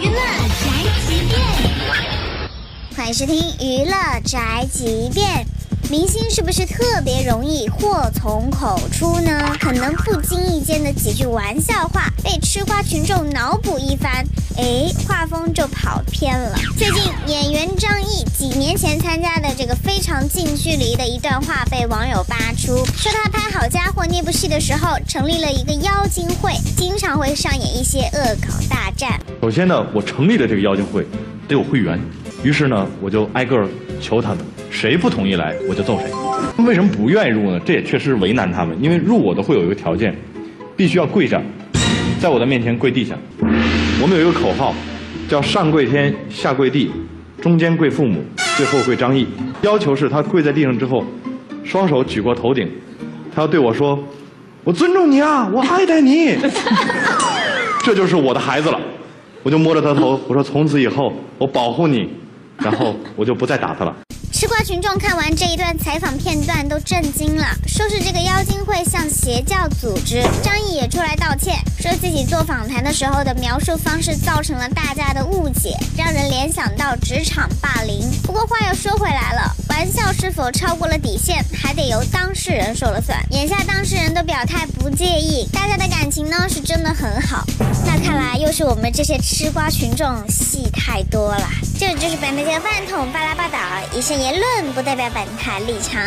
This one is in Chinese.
娱乐宅急便，欢迎收听娱乐宅急便。明星是不是特别容易祸从口出呢？可能不经意间的几句玩笑话，被吃瓜群众脑补一番，哎，画风就跑偏了。最近演员张译参加的这个非常近距离的一段话被网友扒出，说他拍《好家伙》那部戏的时候，成立了一个妖精会，经常会上演一些恶搞大战。首先呢，我成立了这个妖精会，得有会员，于是呢，我就挨个求他们，谁不同意来，我就揍谁。为什么不愿意入呢？这也确实为难他们，因为入我的会有一个条件，必须要跪下，在我的面前跪地下。我们有一个口号，叫上跪天，下跪地，中间跪父母，最后跪张译。要求是他跪在地上之后，双手举过头顶，他要对我说：“我尊重你啊，我爱戴你。”这就是我的孩子了。我就摸着他头，我说从此以后我保护你，然后我就不再打他了。吃瓜群众看完这一段采访片段都震惊了，说是这个妖精会像邪教组织。张译也出来道歉，说自己做访谈的时候的描述方式造成了。大家的误解，让人联想到职场霸凌。不过话又说回来了，玩笑是否超过了。底线，还得由当事人说了。算。眼下当事人都表态不介意，大家的感情呢是真的很好。那看来又是我们这些吃瓜群众戏太多了。这就是本台的饭桶巴拉巴岛，以上言论不代表本台立场。